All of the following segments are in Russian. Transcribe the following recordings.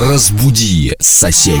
Разбуди соседей.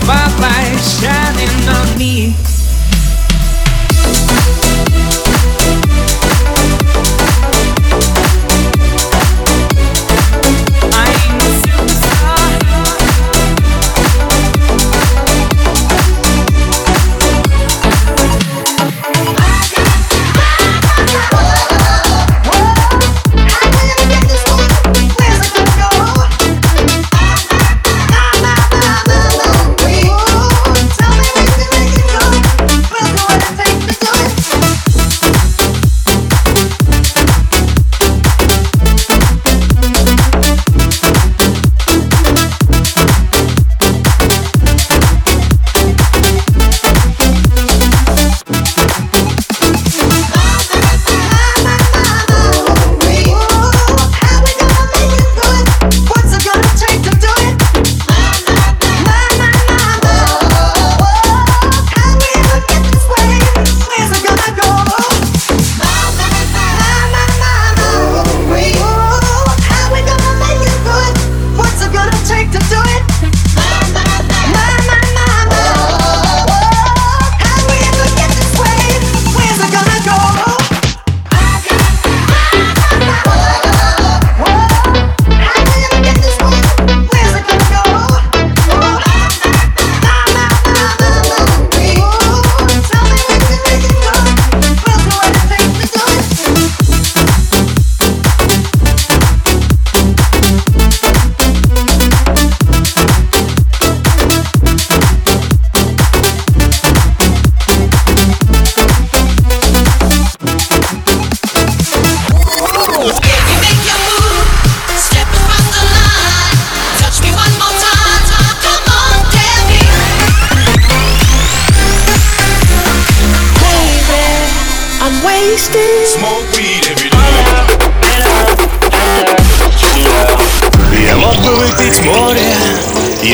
spotlight shining on me.